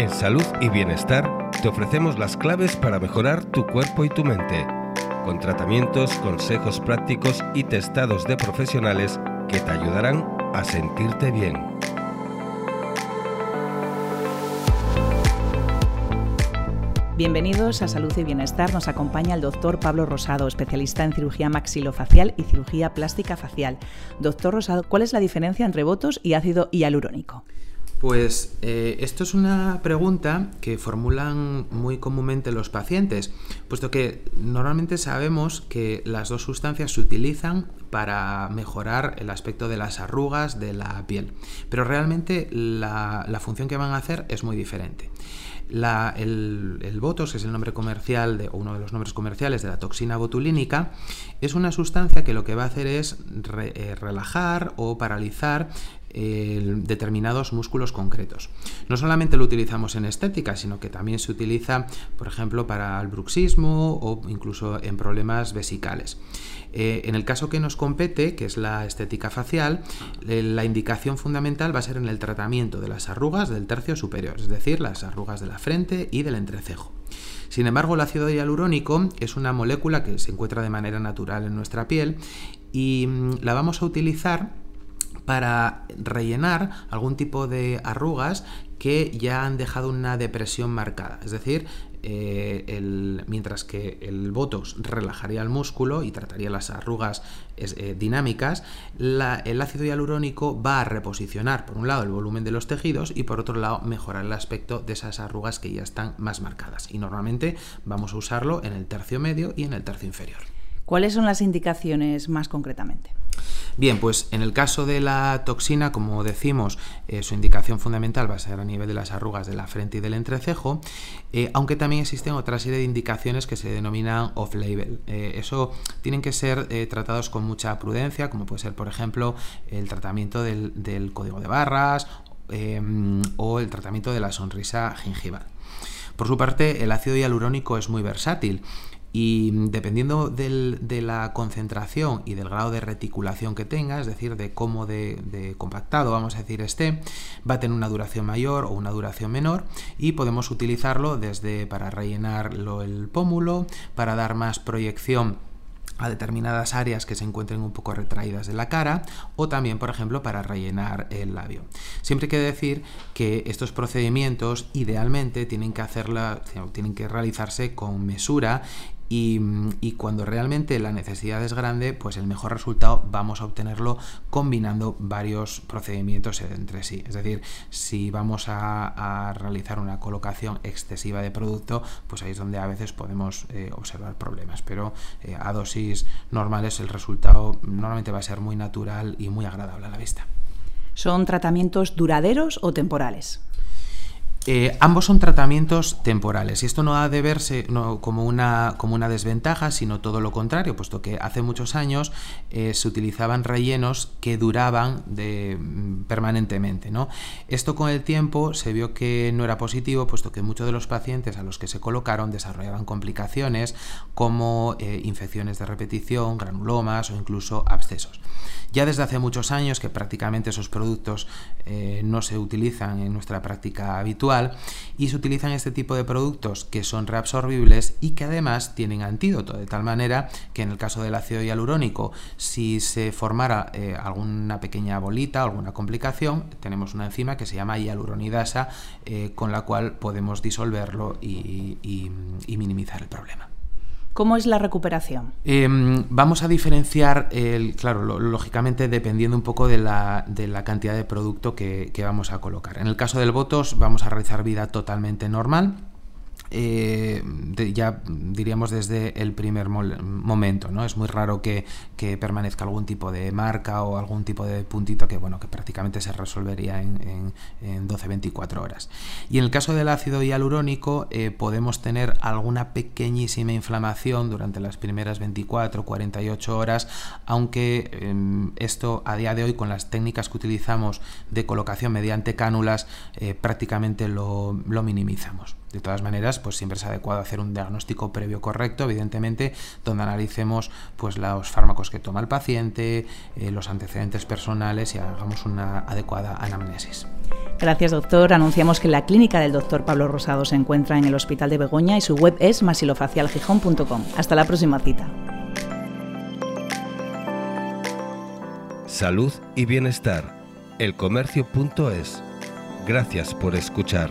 En Salud y Bienestar te ofrecemos las claves para mejorar tu cuerpo y tu mente, con tratamientos, consejos prácticos y testados de profesionales que te ayudarán a sentirte bien. Bienvenidos a Salud y Bienestar. Nos acompaña el doctor Pablo Rosado, especialista en cirugía maxilofacial y cirugía plástica facial. Doctor Rosado, ¿cuál es la diferencia entre botos y ácido hialurónico? Pues eh, esto es una pregunta que formulan muy comúnmente los pacientes, puesto que normalmente sabemos que las dos sustancias se utilizan para mejorar el aspecto de las arrugas de la piel, pero realmente la, función que van a hacer es muy diferente. el, Botox, que es el nombre comercial de, uno de los nombres comerciales de la toxina botulínica, es una sustancia que lo que va a hacer es eh, relajar o paralizar determinados músculos concretos. No solamente lo utilizamos en estética, sino que también se utiliza, por ejemplo, para el bruxismo o incluso en problemas vesicales. Eh, en el caso que nos compete, que es la estética facial, eh, la indicación fundamental va a ser en el tratamiento de las arrugas del tercio superior, es decir, las arrugas de la frente y del entrecejo. Sin embargo, el ácido hialurónico es una molécula que se encuentra de manera natural en nuestra piel y mm, la vamos a utilizar para rellenar algún tipo de arrugas que ya han dejado una depresión marcada. Es decir, eh, mientras que el Botox relajaría el músculo y trataría las arrugas eh, dinámicas, el ácido hialurónico va a reposicionar, por un lado, el volumen de los tejidos y por otro lado, mejorar el aspecto de esas arrugas que ya están más marcadas. Y normalmente vamos a usarlo en el tercio medio y en el tercio inferior. ¿Cuáles son las indicaciones más concretamente? Bien, pues en el caso de la toxina, como decimos, eh, su indicación fundamental va a ser a nivel de las arrugas de la frente y del entrecejo, eh, aunque también existen otra serie de indicaciones que se denominan off-label. Eh, eso tienen que ser tratados con mucha prudencia, como puede ser, por ejemplo, el tratamiento del, del código de barras o el tratamiento de la sonrisa gingival. Por su parte, el ácido hialurónico es muy versátil y dependiendo de la concentración y del grado de reticulación que tenga, es decir, de cómo de, compactado, vamos a decir, esté, va a tener una duración mayor o una duración menor y podemos utilizarlo desde para rellenar el pómulo, para dar más proyección a determinadas áreas que se encuentren un poco retraídas de la cara o también, por ejemplo, para rellenar el labio. Siempre hay que decir que estos procedimientos idealmente tienen que hacerla, tienen que realizarse con mesura y, cuando realmente la necesidad es grande, pues el mejor resultado vamos a obtenerlo combinando varios procedimientos entre sí. Es decir, si vamos a, realizar una colocación excesiva de producto, pues ahí es donde a veces podemos eh, observar problemas. Pero eh, a dosis normales el resultado normalmente va a ser muy natural y muy agradable a la vista. ¿Son tratamientos duraderos o temporales? Eh, ambos son tratamientos temporales y esto no ha de verse como, una, como una desventaja, sino todo lo contrario, puesto que hace muchos años eh, se utilizaban rellenos que duraban mm, permanentemente. ¿no? Esto con el tiempo se vio que no era positivo, puesto que muchos de los pacientes a los que se colocaron desarrollaban complicaciones como eh, infecciones de repetición, granulomas o incluso abscesos. Ya desde hace muchos años que prácticamente esos productos no se utilizan en nuestra práctica habitual, y se utilizan este tipo de productos que son reabsorbibles y que además tienen antídoto, de tal manera que en el caso del ácido hialurónico, si se formara eh, alguna pequeña bolita alguna complicación, tenemos una enzima que se llama hialuronidasa, eh, con la cual podemos disolverlo y minimizar el problema. ¿Cómo es la recuperación? Em, vamos a diferenciar, el, claro, lógicamente dependiendo un poco de la, cantidad de producto que, que, vamos a colocar. En el caso del Botos vamos a realizar vida totalmente normal, eh, ya diríamos desde el primer momento, ¿no? Es muy raro que, permanezca algún tipo de marca o algún tipo de puntito que, bueno, que prácticamente se resolvería en, 12-24 horas. Y en el caso del ácido hialurónico eh, podemos tener alguna pequeñísima inflamación durante las primeras 24-48 horas, aunque em, esto a día de hoy con las técnicas que utilizamos de colocación mediante cánulas eh, prácticamente lo minimizamos. De todas maneras, pues siempre es adecuado hacer un diagnóstico previo correcto, evidentemente, donde analicemos pues los fármacos que toma el paciente, eh, los antecedentes personales y hagamos una adecuada anamnesis. Gracias, doctor. Anunciamos que la clínica del doctor Pablo Rosado se encuentra en el Hospital de Begoña y su web es masilofacialgijón.com. Hasta la próxima cita. Salud y bienestar. Elcomercio.es. Gracias por escuchar.